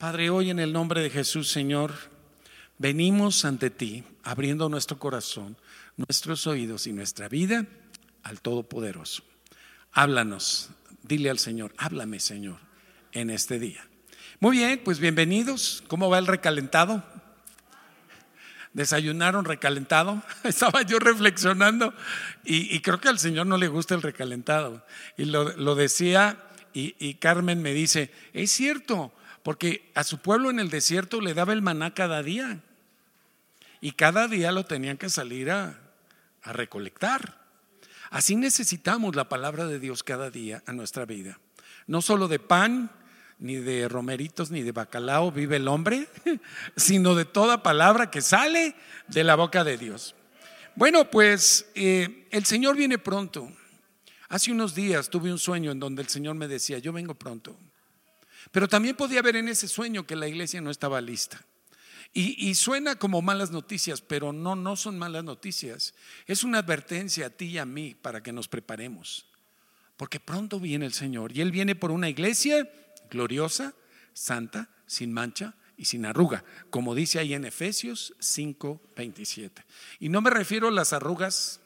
Padre, hoy en el nombre de Jesús, Señor, venimos ante ti, abriendo nuestro corazón, nuestros oídos y nuestra vida al Todopoderoso. Háblanos, dile al Señor, háblame, Señor, en este día. Muy bien, pues bienvenidos. ¿Cómo va el recalentado? ¿Desayunaron recalentado? Estaba yo reflexionando y, creo que al Señor no le gusta el recalentado. Y lo, decía y, Carmen me dice, es cierto, porque a su pueblo en el desierto le daba el maná cada día. Y cada día lo tenían que salir a, recolectar. Así necesitamos la palabra de Dios cada día a nuestra vida. No solo de pan, ni de romeritos, ni de bacalao vive el hombre, sino de toda palabra que sale de la boca de Dios. Bueno, pues eh, el Señor viene pronto. Hace unos días tuve un sueño en donde el Señor me decía, yo vengo pronto. Pero también podía ver en ese sueño que la iglesia no estaba lista. Y, suena como malas noticias, pero no, no son malas noticias. Es una advertencia a ti y a mí para que nos preparemos. Porque pronto viene el Señor y Él viene por una iglesia gloriosa, santa, sin mancha y sin arruga, como dice ahí en Efesios 5:27. Y no me refiero a las arrugas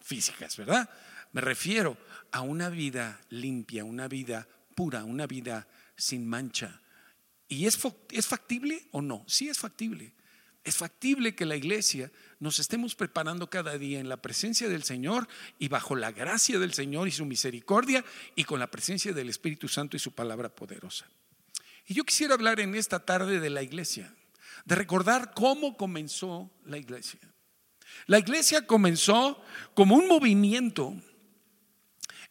físicas, ¿verdad? Me refiero a una vida limpia, una vida pura, una vida sin mancha. ¿Y es, es factible o no? Sí es factible. Es factible que la iglesia nos estemos preparando cada día en la presencia del Señor y bajo la gracia del Señor y su misericordia y con la presencia del Espíritu Santo y su palabra poderosa. Y yo quisiera hablar en esta tarde de la iglesia, de recordar cómo comenzó la iglesia. La iglesia comenzó como un movimiento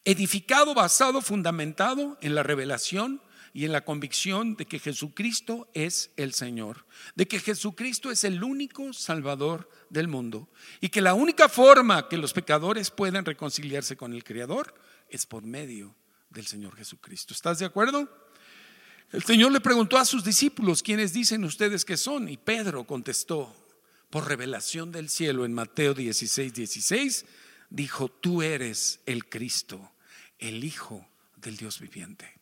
edificado, basado, fundamentado en la revelación y en la convicción de que Jesucristo es el Señor, de que Jesucristo es el único Salvador del mundo y que la única forma que los pecadores pueden reconciliarse con el Creador es por medio del Señor Jesucristo. ¿Estás de acuerdo? El Señor le preguntó a sus discípulos, ¿quiénes dicen ustedes que son? Y Pedro contestó, por revelación del cielo en Mateo 16, 16, dijo, tú eres el Cristo el Hijo del Dios viviente.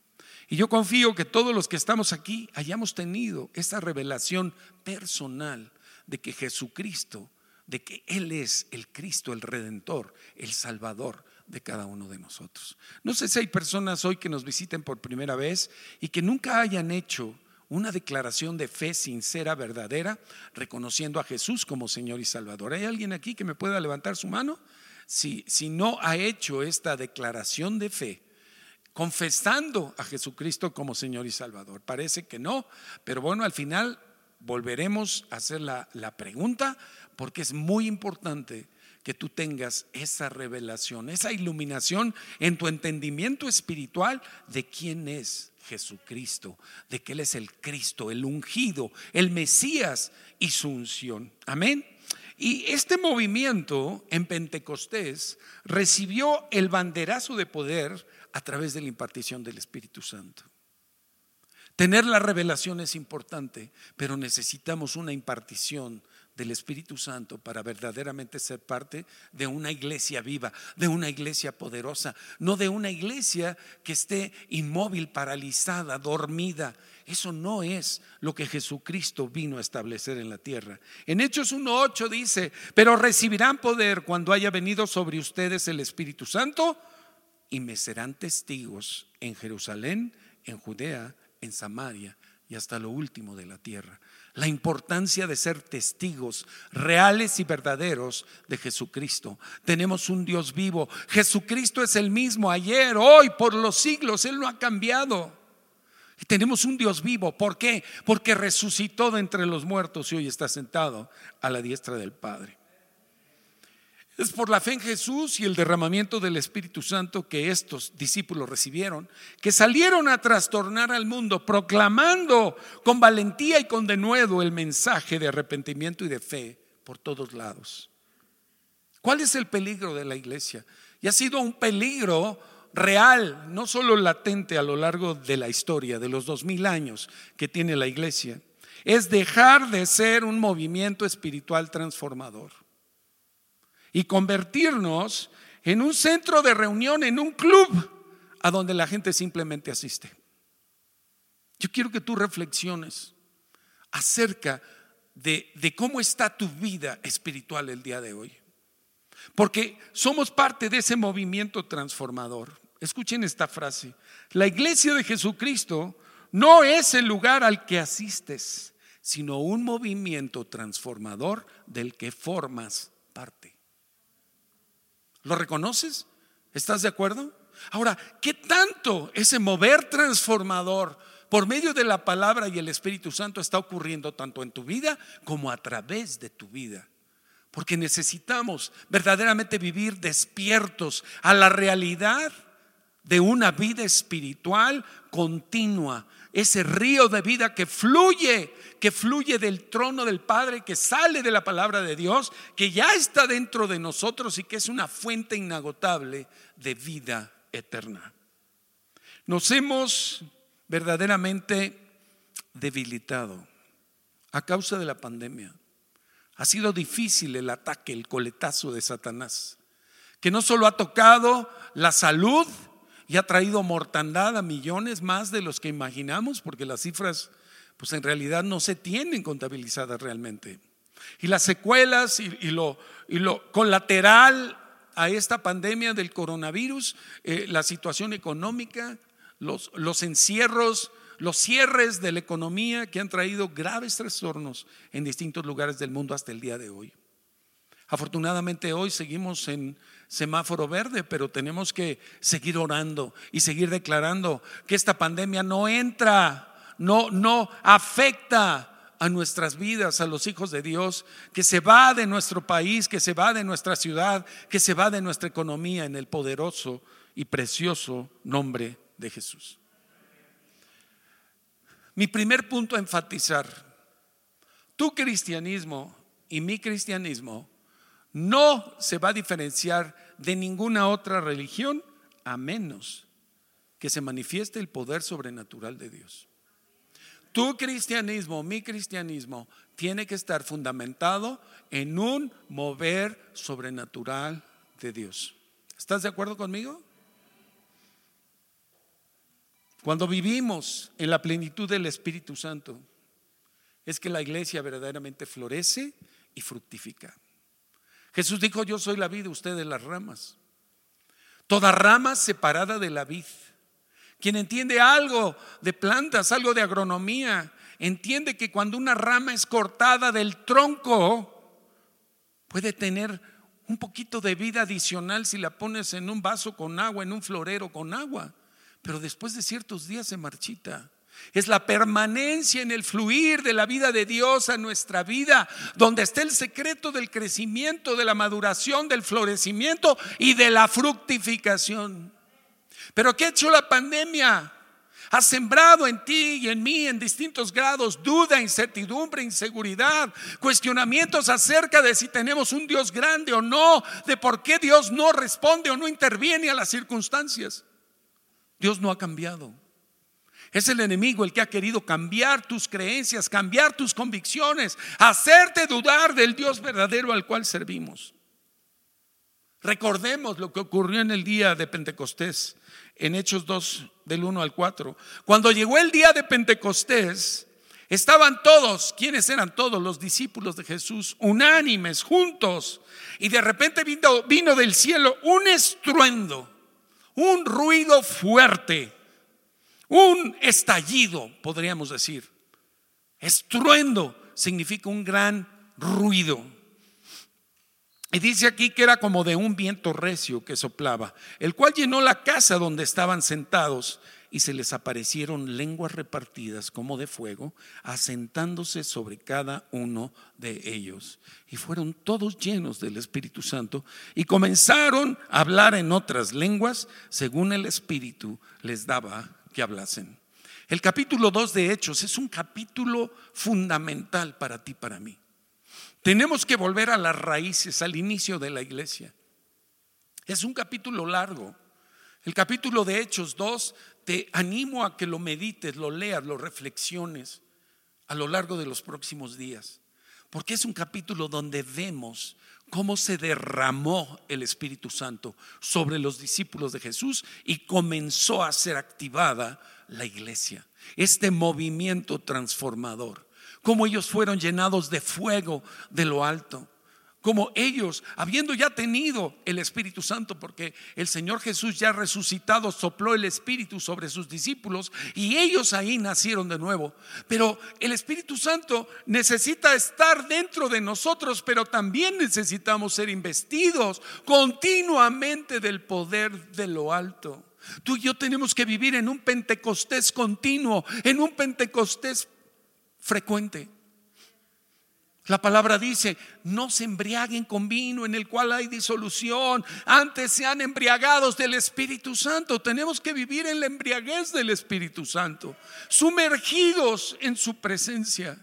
Y yo confío que todos los que estamos aquí hayamos tenido esta revelación personal de que Jesucristo, de que Él es el Cristo, el Redentor, el Salvador de cada uno de nosotros. No sé si hay personas hoy que nos visiten por primera vez y que nunca hayan hecho una declaración de fe sincera, verdadera, reconociendo a Jesús como Señor y Salvador. ¿Hay alguien aquí que me pueda levantar su mano? si, no ha hecho esta declaración de fe, confesando a Jesucristo como Señor y Salvador. Parece que no, pero bueno, al final volveremos a hacer la, la pregunta porque es muy importante que tú tengas esa revelación, esa iluminación en tu entendimiento espiritual de quién es Jesucristo, de que Él es el Cristo, el ungido, el Mesías y su unción. Amén. Y este movimiento en Pentecostés recibió el banderazo de poder a través de la impartición del Espíritu Santo. Tener la revelación es importante, pero necesitamos una impartición del Espíritu Santo para verdaderamente ser parte de una iglesia viva, de una iglesia poderosa, no de una iglesia que esté inmóvil, paralizada, dormida. Eso no es lo que Jesucristo vino a establecer en la tierra. En Hechos 1.8 dice, pero recibirán poder cuando haya venido sobre ustedes el Espíritu Santo y me serán testigos en Jerusalén, en Judea, en Samaria y hasta lo último de la tierra la importancia de ser testigos reales y verdaderos de Jesucristo. Tenemos un Dios vivo. Jesucristo es el mismo ayer, hoy, por los siglos. Él no ha cambiado. Tenemos un Dios vivo. ¿Por qué? Porque resucitó de entre los muertos y hoy está sentado a la diestra del Padre. Es por la fe en Jesús y el derramamiento del Espíritu Santo que estos discípulos recibieron, que salieron a trastornar al mundo proclamando con valentía y con denuedo el mensaje de arrepentimiento y de fe por todos lados. ¿Cuál es el peligro de la iglesia? Y ha sido un peligro real, no solo latente a lo largo de la historia, de los dos mil años que tiene la iglesia, es dejar de ser un movimiento espiritual transformador y convertirnos en un centro de reunión, en un club a donde la gente simplemente asiste. Yo quiero que tú reflexiones acerca de, de cómo está tu vida espiritual el día de hoy. Porque somos parte de ese movimiento transformador. Escuchen esta frase. La iglesia de Jesucristo no es el lugar al que asistes, sino un movimiento transformador del que formas parte. ¿Lo reconoces? ¿Estás de acuerdo? Ahora, ¿qué tanto ese mover transformador por medio de la palabra y el Espíritu Santo está ocurriendo tanto en tu vida como a través de tu vida? Porque necesitamos verdaderamente vivir despiertos a la realidad de una vida espiritual continua, ese río de vida que fluye, que fluye del trono del Padre, que sale de la palabra de Dios, que ya está dentro de nosotros y que es una fuente inagotable de vida eterna. Nos hemos verdaderamente debilitado a causa de la pandemia. Ha sido difícil el ataque, el coletazo de Satanás, que no solo ha tocado la salud, y ha traído mortandad a millones más de los que imaginamos, porque las cifras pues en realidad no se tienen contabilizadas realmente. Y las secuelas y, lo, y lo, colateral a esta pandemia del coronavirus, eh, la situación económica, los, los encierros, los cierres de la economía que han traído graves trastornos en distintos lugares del mundo hasta el día de hoy. Afortunadamente hoy seguimos en semáforo verde, pero tenemos que seguir orando y seguir declarando que esta pandemia no entra, no, no afecta a nuestras vidas, a los hijos de Dios, que se va de nuestro país, que se va de nuestra ciudad, que se va de nuestra economía en el poderoso y precioso nombre de Jesús. Mi primer punto a enfatizar, tu cristianismo y mi cristianismo no se va a diferenciar de ninguna otra religión a menos que se manifieste el poder sobrenatural de Dios. Tu cristianismo, mi cristianismo, tiene que estar fundamentado en un mover sobrenatural de Dios. ¿Estás de acuerdo conmigo? Cuando vivimos en la plenitud del Espíritu Santo, es que la iglesia verdaderamente florece y fructifica. Jesús dijo, yo soy la vida, ustedes las ramas. Toda rama separada de la vid. Quien entiende algo de plantas, algo de agronomía, entiende que cuando una rama es cortada del tronco, puede tener un poquito de vida adicional si la pones en un vaso con agua, en un florero con agua, pero después de ciertos días se marchita. Es la permanencia en el fluir de la vida de Dios a nuestra vida, donde está el secreto del crecimiento, de la maduración, del florecimiento y de la fructificación. Pero ¿qué ha hecho la pandemia? Ha sembrado en ti y en mí en distintos grados duda, incertidumbre, inseguridad, cuestionamientos acerca de si tenemos un Dios grande o no, de por qué Dios no responde o no interviene a las circunstancias. Dios no ha cambiado. Es el enemigo el que ha querido cambiar tus creencias, cambiar tus convicciones, hacerte dudar del Dios verdadero al cual servimos. Recordemos lo que ocurrió en el día de Pentecostés, en Hechos 2, del 1 al 4. Cuando llegó el día de Pentecostés, estaban todos, ¿quiénes eran todos? Los discípulos de Jesús, unánimes, juntos. Y de repente vino, vino del cielo un estruendo, un ruido fuerte un estallido, podríamos decir. Estruendo significa un gran ruido. Y dice aquí que era como de un viento recio que soplaba, el cual llenó la casa donde estaban sentados y se les aparecieron lenguas repartidas como de fuego, asentándose sobre cada uno de ellos. Y fueron todos llenos del Espíritu Santo y comenzaron a hablar en otras lenguas según el Espíritu les daba que hablasen. El capítulo 2 de Hechos es un capítulo fundamental para ti, para mí. Tenemos que volver a las raíces, al inicio de la iglesia. Es un capítulo largo. El capítulo de Hechos 2 te animo a que lo medites, lo leas, lo reflexiones a lo largo de los próximos días. Porque es un capítulo donde vemos cómo se derramó el Espíritu Santo sobre los discípulos de Jesús y comenzó a ser activada la iglesia, este movimiento transformador, cómo ellos fueron llenados de fuego de lo alto como ellos, habiendo ya tenido el Espíritu Santo, porque el Señor Jesús ya resucitado sopló el Espíritu sobre sus discípulos y ellos ahí nacieron de nuevo. Pero el Espíritu Santo necesita estar dentro de nosotros, pero también necesitamos ser investidos continuamente del poder de lo alto. Tú y yo tenemos que vivir en un Pentecostés continuo, en un Pentecostés frecuente. La palabra dice, no se embriaguen con vino en el cual hay disolución, antes sean embriagados del Espíritu Santo. Tenemos que vivir en la embriaguez del Espíritu Santo, sumergidos en su presencia.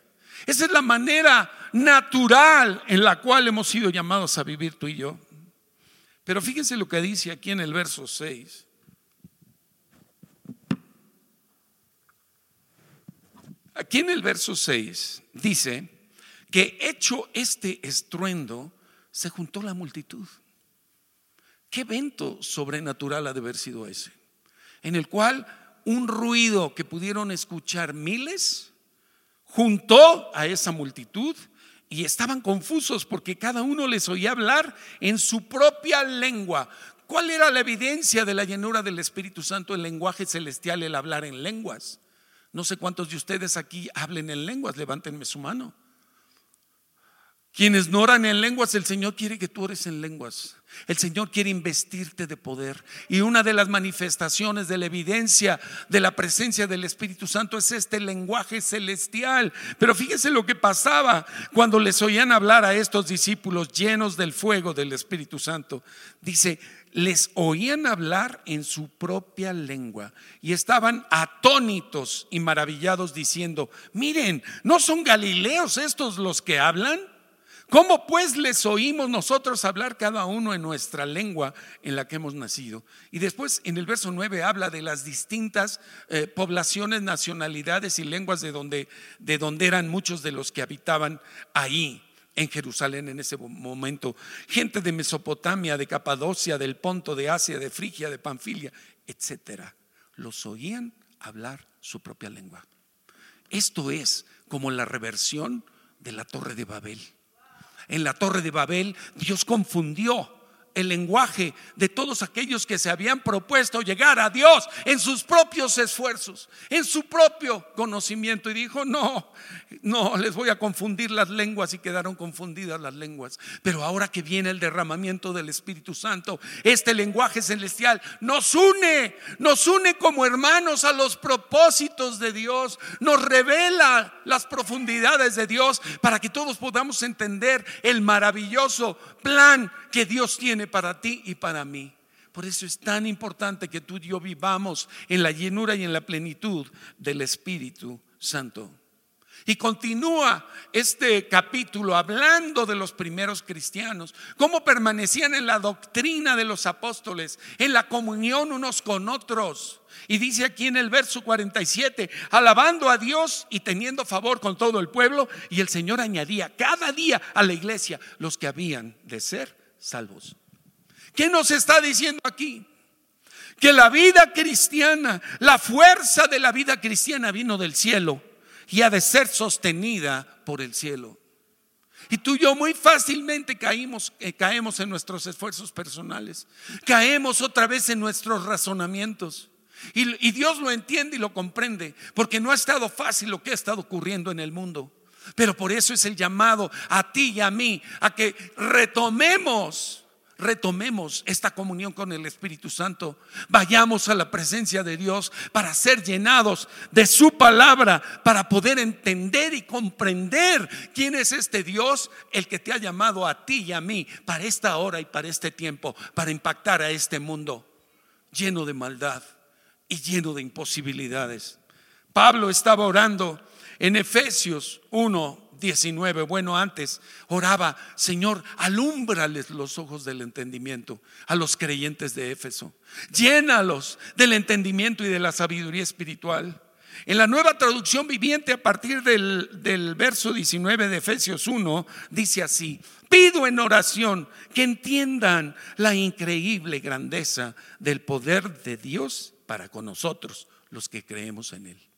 Esa es la manera natural en la cual hemos sido llamados a vivir tú y yo. Pero fíjense lo que dice aquí en el verso 6. Aquí en el verso 6 dice, que hecho este estruendo, se juntó la multitud. ¿Qué evento sobrenatural ha de haber sido ese? En el cual un ruido que pudieron escuchar miles juntó a esa multitud y estaban confusos porque cada uno les oía hablar en su propia lengua. ¿Cuál era la evidencia de la llenura del Espíritu Santo, el lenguaje celestial, el hablar en lenguas? No sé cuántos de ustedes aquí hablen en lenguas, levántenme su mano. Quienes no oran en lenguas, el Señor quiere que tú ores en lenguas. El Señor quiere investirte de poder. Y una de las manifestaciones de la evidencia de la presencia del Espíritu Santo es este lenguaje celestial. Pero fíjese lo que pasaba cuando les oían hablar a estos discípulos llenos del fuego del Espíritu Santo. Dice, les oían hablar en su propia lengua y estaban atónitos y maravillados diciendo, miren, ¿no son galileos estos los que hablan? ¿Cómo pues les oímos nosotros hablar cada uno en nuestra lengua en la que hemos nacido? Y después en el verso 9 habla de las distintas eh, poblaciones, nacionalidades y lenguas de donde, de donde eran muchos de los que habitaban ahí en Jerusalén en ese momento. Gente de Mesopotamia, de Capadocia, del Ponto, de Asia, de Frigia, de Panfilia, etcétera. Los oían hablar su propia lengua. Esto es como la reversión de la Torre de Babel en la torre de Babel, Dios confundió el lenguaje de todos aquellos que se habían propuesto llegar a Dios en sus propios esfuerzos, en su propio conocimiento. Y dijo, no, no, les voy a confundir las lenguas y quedaron confundidas las lenguas. Pero ahora que viene el derramamiento del Espíritu Santo, este lenguaje celestial nos une, nos une como hermanos a los propósitos de Dios, nos revela las profundidades de Dios para que todos podamos entender el maravilloso plan que Dios tiene para ti y para mí. Por eso es tan importante que tú y yo vivamos en la llenura y en la plenitud del Espíritu Santo. Y continúa este capítulo hablando de los primeros cristianos, cómo permanecían en la doctrina de los apóstoles, en la comunión unos con otros. Y dice aquí en el verso 47, alabando a Dios y teniendo favor con todo el pueblo, y el Señor añadía cada día a la iglesia los que habían de ser salvos. ¿Qué nos está diciendo aquí? Que la vida cristiana, la fuerza de la vida cristiana vino del cielo y ha de ser sostenida por el cielo. Y tú y yo muy fácilmente caímos, eh, caemos en nuestros esfuerzos personales, caemos otra vez en nuestros razonamientos. Y, y Dios lo entiende y lo comprende, porque no ha estado fácil lo que ha estado ocurriendo en el mundo. Pero por eso es el llamado a ti y a mí, a que retomemos retomemos esta comunión con el Espíritu Santo, vayamos a la presencia de Dios para ser llenados de su palabra, para poder entender y comprender quién es este Dios, el que te ha llamado a ti y a mí para esta hora y para este tiempo, para impactar a este mundo lleno de maldad y lleno de imposibilidades. Pablo estaba orando en Efesios 1, 19, bueno, antes oraba, Señor, alúmbrales los ojos del entendimiento a los creyentes de Éfeso. Llénalos del entendimiento y de la sabiduría espiritual. En la nueva traducción viviente a partir del, del verso 19 de Efesios 1, dice así, pido en oración que entiendan la increíble grandeza del poder de Dios para con nosotros, los que creemos en Él.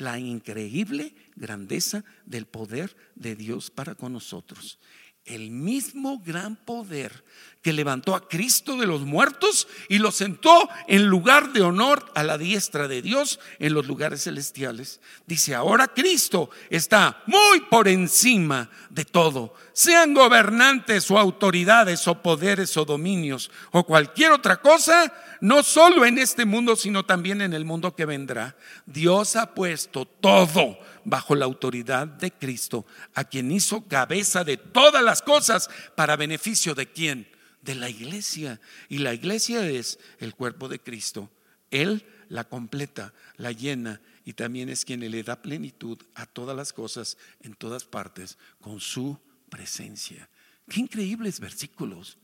La increíble grandeza del poder de Dios para con nosotros el mismo gran poder que levantó a Cristo de los muertos y lo sentó en lugar de honor a la diestra de Dios en los lugares celestiales. Dice, ahora Cristo está muy por encima de todo, sean gobernantes o autoridades o poderes o dominios o cualquier otra cosa, no solo en este mundo, sino también en el mundo que vendrá. Dios ha puesto todo bajo la autoridad de Cristo, a quien hizo cabeza de todas las cosas para beneficio de quién? De la iglesia. Y la iglesia es el cuerpo de Cristo. Él la completa, la llena y también es quien le da plenitud a todas las cosas en todas partes con su presencia. Qué increíbles versículos.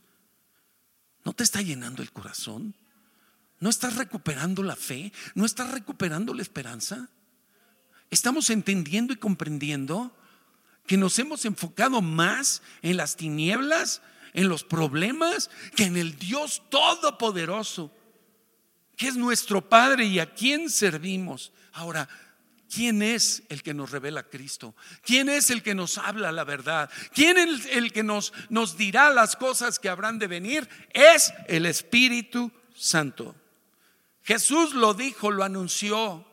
¿No te está llenando el corazón? ¿No estás recuperando la fe? ¿No estás recuperando la esperanza? Estamos entendiendo y comprendiendo que nos hemos enfocado más en las tinieblas, en los problemas, que en el Dios Todopoderoso, que es nuestro Padre y a quien servimos. Ahora, ¿quién es el que nos revela Cristo? ¿Quién es el que nos habla la verdad? ¿Quién es el que nos, nos dirá las cosas que habrán de venir? Es el Espíritu Santo. Jesús lo dijo, lo anunció.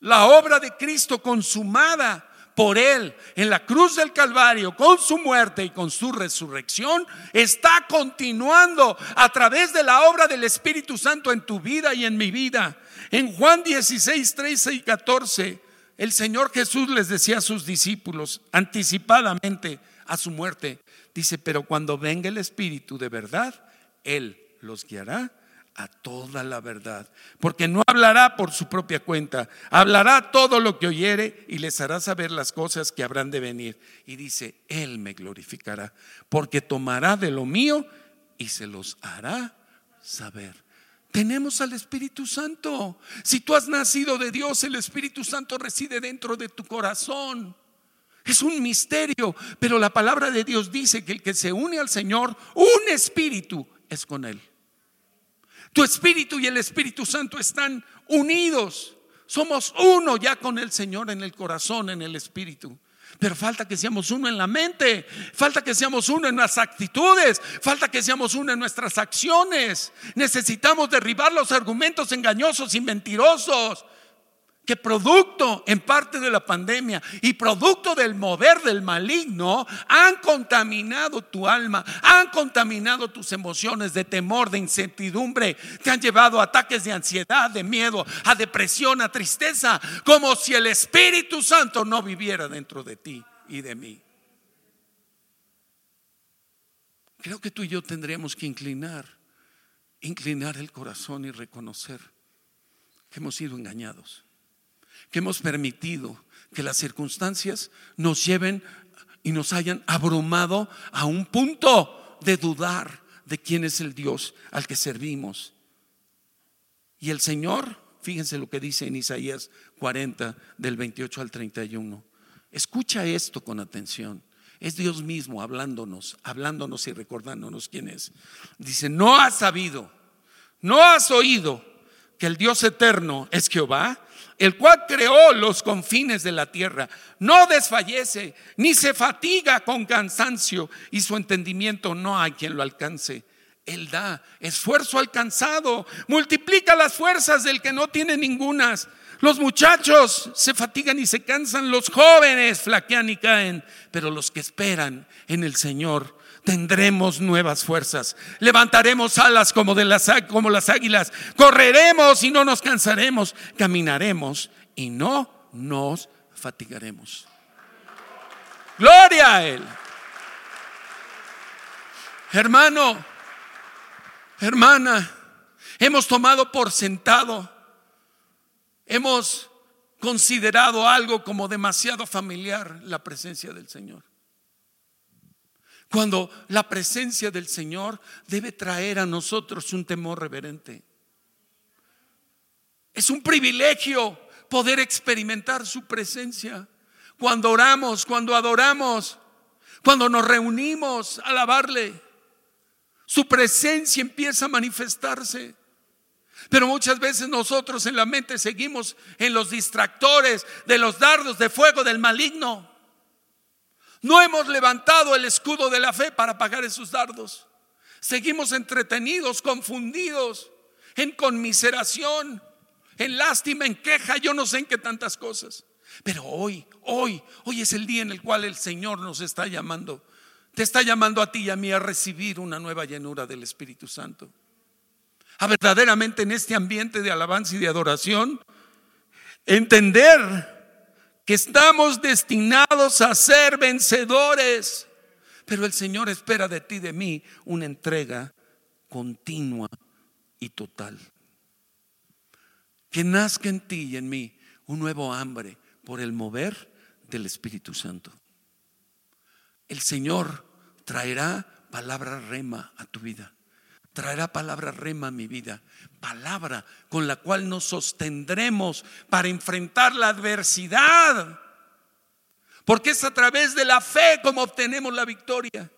La obra de Cristo consumada por Él en la cruz del Calvario, con su muerte y con su resurrección, está continuando a través de la obra del Espíritu Santo en tu vida y en mi vida. En Juan 16, 13 y 14, el Señor Jesús les decía a sus discípulos anticipadamente a su muerte, dice, pero cuando venga el Espíritu de verdad, Él los guiará a toda la verdad, porque no hablará por su propia cuenta, hablará todo lo que oyere y les hará saber las cosas que habrán de venir. Y dice, Él me glorificará, porque tomará de lo mío y se los hará saber. Tenemos al Espíritu Santo. Si tú has nacido de Dios, el Espíritu Santo reside dentro de tu corazón. Es un misterio, pero la palabra de Dios dice que el que se une al Señor, un espíritu es con Él. Tu espíritu y el Espíritu Santo están unidos. Somos uno ya con el Señor en el corazón, en el espíritu. Pero falta que seamos uno en la mente, falta que seamos uno en las actitudes, falta que seamos uno en nuestras acciones. Necesitamos derribar los argumentos engañosos y mentirosos que producto en parte de la pandemia y producto del mover del maligno han contaminado tu alma, han contaminado tus emociones de temor, de incertidumbre, te han llevado a ataques de ansiedad, de miedo, a depresión, a tristeza, como si el Espíritu Santo no viviera dentro de ti y de mí. Creo que tú y yo tendríamos que inclinar, inclinar el corazón y reconocer que hemos sido engañados que hemos permitido que las circunstancias nos lleven y nos hayan abrumado a un punto de dudar de quién es el Dios al que servimos. Y el Señor, fíjense lo que dice en Isaías 40 del 28 al 31. Escucha esto con atención. Es Dios mismo hablándonos, hablándonos y recordándonos quién es. Dice, no has sabido, no has oído que el Dios eterno es Jehová, el cual creó los confines de la tierra, no desfallece ni se fatiga con cansancio y su entendimiento no hay quien lo alcance. Él da esfuerzo alcanzado, multiplica las fuerzas del que no tiene ningunas. Los muchachos se fatigan y se cansan, los jóvenes flaquean y caen, pero los que esperan en el Señor tendremos nuevas fuerzas. Levantaremos alas como, de las, como las águilas. Correremos y no nos cansaremos. Caminaremos y no nos fatigaremos. Gloria a Él. Hermano, hermana, hemos tomado por sentado, hemos considerado algo como demasiado familiar la presencia del Señor. Cuando la presencia del Señor debe traer a nosotros un temor reverente. Es un privilegio poder experimentar su presencia. Cuando oramos, cuando adoramos, cuando nos reunimos a alabarle, su presencia empieza a manifestarse. Pero muchas veces nosotros en la mente seguimos en los distractores de los dardos de fuego del maligno. No hemos levantado el escudo de la fe para apagar esos dardos. Seguimos entretenidos, confundidos, en conmiseración, en lástima, en queja, yo no sé en qué tantas cosas. Pero hoy, hoy, hoy es el día en el cual el Señor nos está llamando. Te está llamando a ti y a mí a recibir una nueva llenura del Espíritu Santo. A verdaderamente en este ambiente de alabanza y de adoración, entender que estamos destinados a ser vencedores. Pero el Señor espera de ti, de mí, una entrega continua y total. Que nazca en ti y en mí un nuevo hambre por el mover del Espíritu Santo. El Señor traerá palabra rema a tu vida. Traerá palabra rema a mi vida. Palabra con la cual nos sostendremos para enfrentar la adversidad. Porque es a través de la fe como obtenemos la victoria.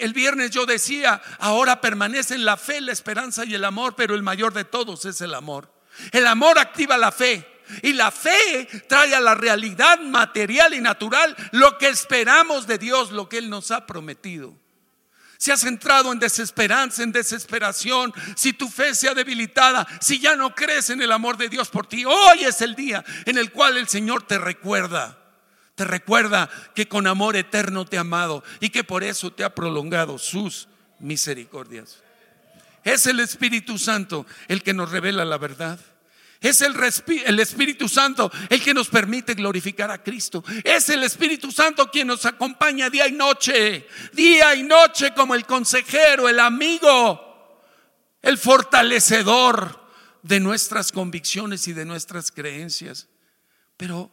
El viernes yo decía, ahora permanecen la fe, la esperanza y el amor, pero el mayor de todos es el amor. El amor activa la fe. Y la fe trae a la realidad material y natural lo que esperamos de Dios, lo que Él nos ha prometido. Si has entrado en desesperanza, en desesperación, si tu fe se ha debilitada, si ya no crees en el amor de Dios por ti, hoy es el día en el cual el Señor te recuerda. Te recuerda que con amor eterno te ha amado y que por eso te ha prolongado sus misericordias. Es el Espíritu Santo el que nos revela la verdad. Es el, Espíritu Santo el que nos permite glorificar a Cristo. Es el Espíritu Santo quien nos acompaña día y noche, día y noche como el consejero, el amigo, el fortalecedor de nuestras convicciones y de nuestras creencias. Pero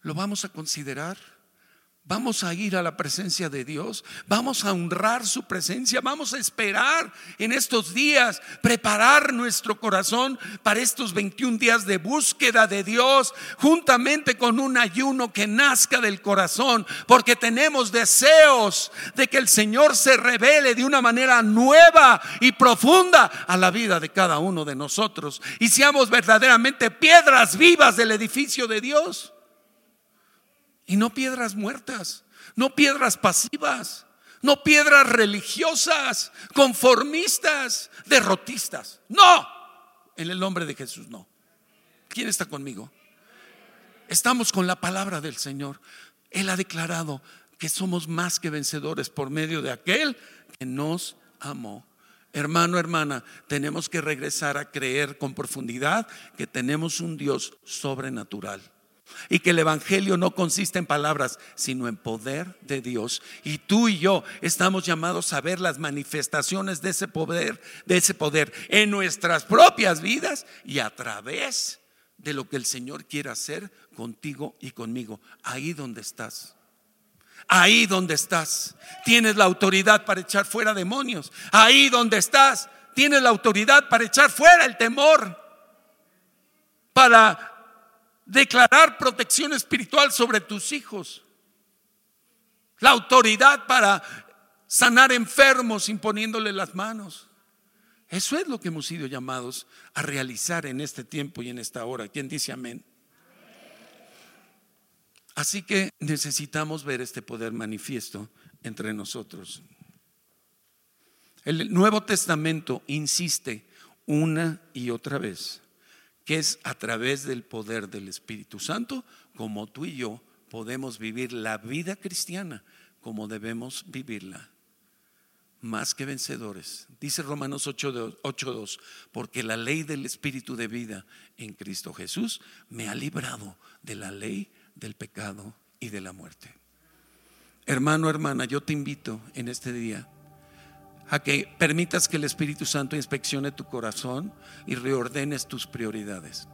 lo vamos a considerar. Vamos a ir a la presencia de Dios, vamos a honrar su presencia, vamos a esperar en estos días, preparar nuestro corazón para estos 21 días de búsqueda de Dios, juntamente con un ayuno que nazca del corazón, porque tenemos deseos de que el Señor se revele de una manera nueva y profunda a la vida de cada uno de nosotros. Y seamos verdaderamente piedras vivas del edificio de Dios. Y no piedras muertas, no piedras pasivas, no piedras religiosas, conformistas, derrotistas. No, en el nombre de Jesús no. ¿Quién está conmigo? Estamos con la palabra del Señor. Él ha declarado que somos más que vencedores por medio de aquel que nos amó. Hermano, hermana, tenemos que regresar a creer con profundidad que tenemos un Dios sobrenatural y que el Evangelio no consiste en palabras, sino en poder de Dios. Y tú y yo estamos llamados a ver las manifestaciones de ese poder, de ese poder en nuestras propias vidas y a través de lo que el Señor quiere hacer contigo y conmigo, ahí donde estás. Ahí donde estás, tienes la autoridad para echar fuera demonios. Ahí donde estás, tienes la autoridad para echar fuera el temor, para declarar protección espiritual sobre tus hijos, la autoridad para sanar enfermos imponiéndole las manos. Eso es lo que hemos sido llamados a realizar en este tiempo y en esta hora. ¿Quién dice amén? Así que necesitamos ver este poder manifiesto entre nosotros. El Nuevo Testamento insiste una y otra vez que es a través del poder del Espíritu Santo, como tú y yo podemos vivir la vida cristiana como debemos vivirla. Más que vencedores. Dice Romanos 8.2, porque la ley del Espíritu de vida en Cristo Jesús me ha librado de la ley del pecado y de la muerte. Hermano, hermana, yo te invito en este día a que permitas que el Espíritu Santo inspeccione tu corazón y reordenes tus prioridades.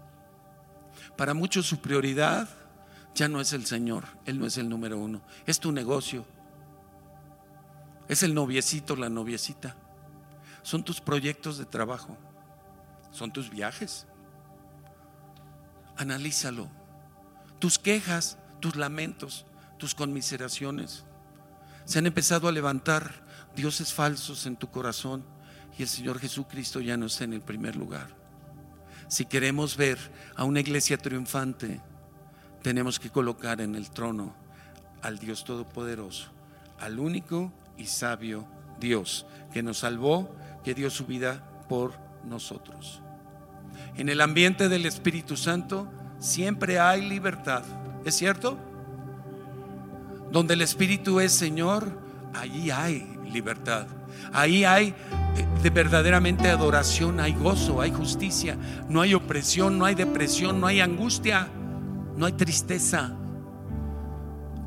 Para muchos su prioridad ya no es el Señor, Él no es el número uno, es tu negocio, es el noviecito, la noviecita, son tus proyectos de trabajo, son tus viajes. Analízalo, tus quejas, tus lamentos, tus conmiseraciones se han empezado a levantar dioses falsos en tu corazón y el Señor Jesucristo ya no está en el primer lugar. Si queremos ver a una iglesia triunfante, tenemos que colocar en el trono al Dios Todopoderoso, al único y sabio Dios que nos salvó, que dio su vida por nosotros. En el ambiente del Espíritu Santo siempre hay libertad, ¿es cierto? Donde el Espíritu es Señor, allí hay libertad. Ahí hay eh, de verdaderamente adoración, hay gozo, hay justicia, no hay opresión, no hay depresión, no hay angustia, no hay tristeza.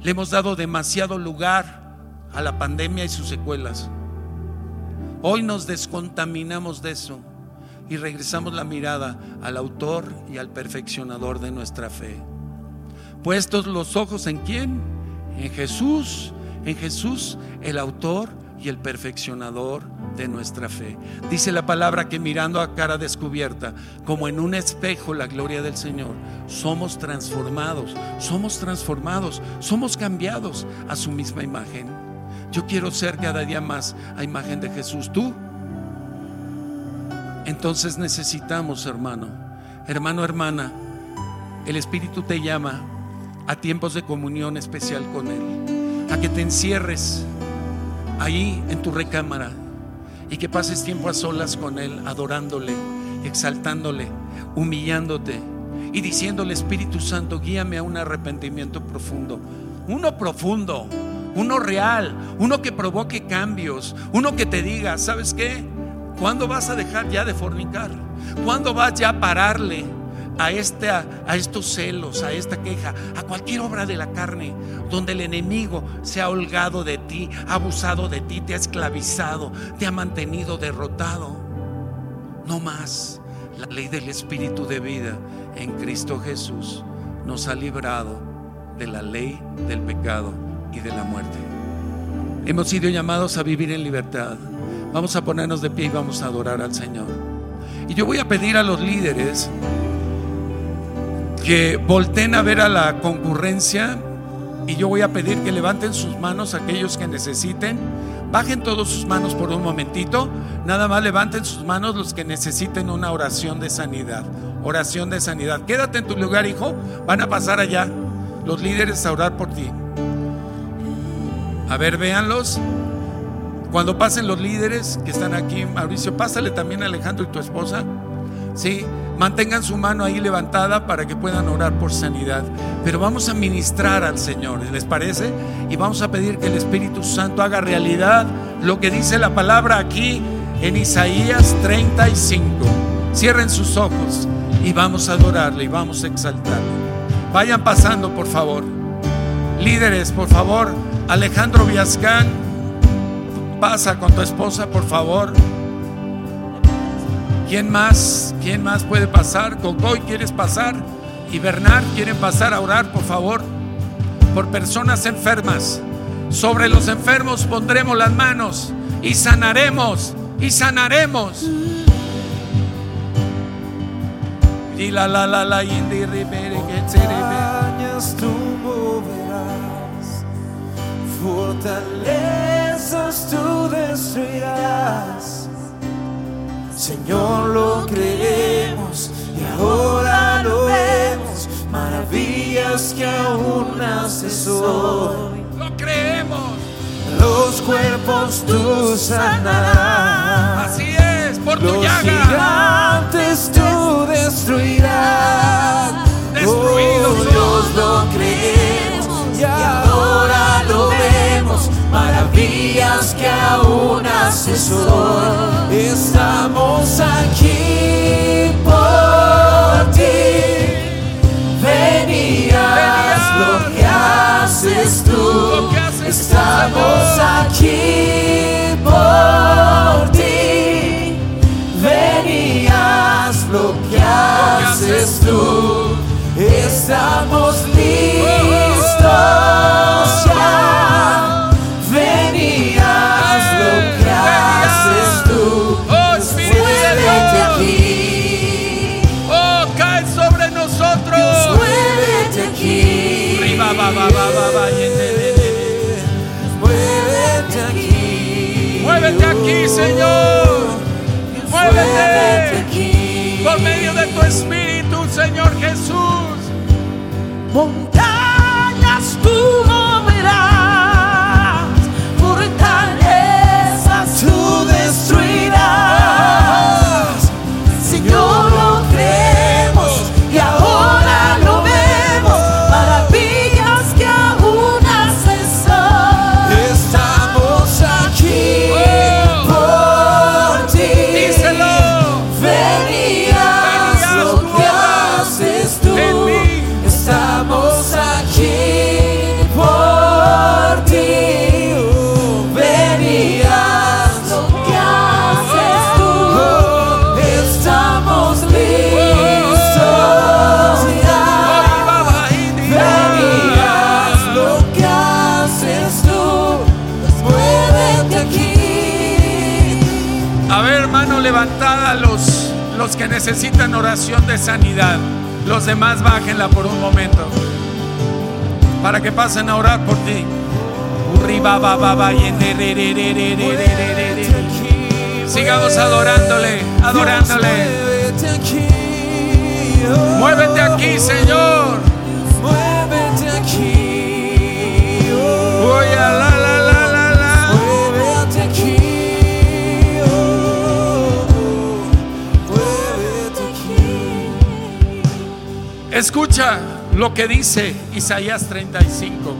Le hemos dado demasiado lugar a la pandemia y sus secuelas. Hoy nos descontaminamos de eso y regresamos la mirada al autor y al perfeccionador de nuestra fe. Puestos los ojos en quién? En Jesús, en Jesús, el autor y el perfeccionador de nuestra fe. Dice la palabra que mirando a cara descubierta, como en un espejo la gloria del Señor, somos transformados, somos transformados, somos cambiados a su misma imagen. Yo quiero ser cada día más a imagen de Jesús. ¿Tú? Entonces necesitamos, hermano, hermano, hermana, el Espíritu te llama a tiempos de comunión especial con Él, a que te encierres ahí en tu recámara y que pases tiempo a solas con Él, adorándole, exaltándole, humillándote y diciéndole, Espíritu Santo, guíame a un arrepentimiento profundo, uno profundo, uno real, uno que provoque cambios, uno que te diga, ¿sabes qué? ¿Cuándo vas a dejar ya de fornicar? ¿Cuándo vas ya a pararle a, este, a estos celos, a esta queja, a cualquier obra de la carne, donde el enemigo se ha holgado de ha abusado de ti, te ha esclavizado, te ha mantenido derrotado? No más. La ley del Espíritu de vida en Cristo Jesús nos ha librado de la ley del pecado y de la muerte. Hemos sido llamados a vivir en libertad. Vamos a ponernos de pie y vamos a adorar al Señor. Y yo voy a pedir a los líderes que volteen a ver a la concurrencia y yo voy a pedir que levanten sus manos aquellos que necesiten. Bajen todos sus manos por un momentito. Nada más levanten sus manos los que necesiten una oración de sanidad. Oración de sanidad. Quédate en tu lugar, hijo. Van a pasar allá los líderes a orar por ti. A ver, véanlos. Cuando pasen los líderes que están aquí, Mauricio, pásale también a Alejandro y tu esposa. Sí, mantengan su mano ahí levantada para que puedan orar por sanidad. Pero vamos a ministrar al Señor, ¿les parece? Y vamos a pedir que el Espíritu Santo haga realidad lo que dice la palabra aquí en Isaías 35. Cierren sus ojos y vamos a adorarle y vamos a exaltarle. Vayan pasando, por favor. Líderes, por favor. Alejandro Viascán pasa con tu esposa, por favor. ¿Quién más? ¿Quién más puede pasar? Cocoy, ¿quieres pasar? Y Bernard, ¿quieren pasar a orar, por favor? Por personas enfermas. Sobre los enfermos pondremos las manos y sanaremos, y sanaremos. Y la la la la tú moverás, fortalezas tú destruirás. Señor, lo creemos y ahora lo vemos, maravillas que aún haces hoy. Lo creemos. Los cuerpos tú sanarás. Así es, por tu Los llaga. gigantes tú destruirás. Destruidos Oh, Dios lo creemos Maravillas que aún haces. Estamos aquí por ti. Ven y haz lo que haces tú. Estamos aquí por ti. Ven y haz lo que haces tú. Estamos speed. necesitan oración de sanidad, los demás bájenla por un momento para que pasen a orar por ti. Sigamos adorándole, adorándole. Muévete aquí, Señor. Escucha lo que dice Isaías 35.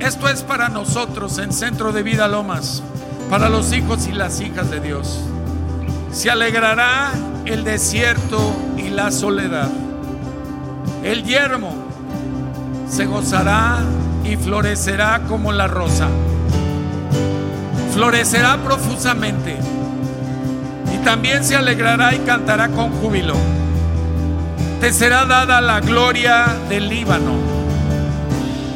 Esto es para nosotros en Centro de Vida Lomas, para los hijos y las hijas de Dios. Se alegrará el desierto y la soledad. El yermo se gozará y florecerá como la rosa. Florecerá profusamente y también se alegrará y cantará con júbilo te será dada la gloria del Líbano,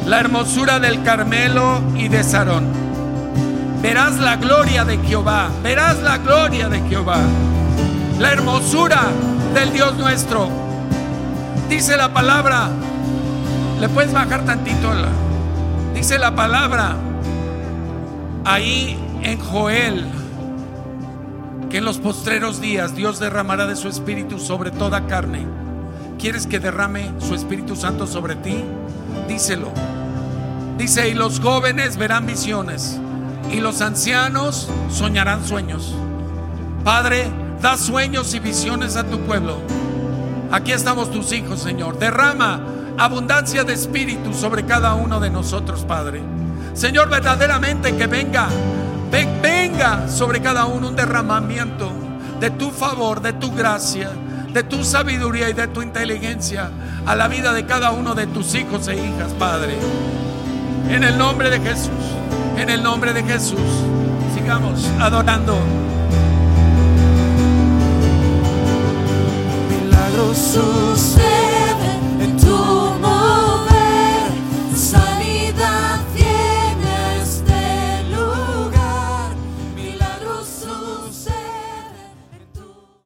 la hermosura del Carmelo y de Sarón. Verás la gloria de Jehová, verás la gloria de Jehová, la hermosura del Dios nuestro. Dice la palabra, le puedes bajar tantito. Dice la palabra ahí en Joel que en los postreros días Dios derramará de su espíritu sobre toda carne. ¿Quieres que derrame su Espíritu Santo sobre ti? Díselo. Dice, y los jóvenes verán visiones, y los ancianos soñarán sueños. Padre, da sueños y visiones a tu pueblo. Aquí estamos tus hijos, Señor. Derrama abundancia de espíritu sobre cada uno de nosotros, Padre. Señor, verdaderamente que venga, ven- venga sobre cada uno un derramamiento de tu favor, de tu gracia, de tu sabiduría y de tu inteligencia a la vida de cada uno de tus hijos e hijas, Padre. En el nombre de Jesús, en el nombre de Jesús, sigamos adorando. Milagros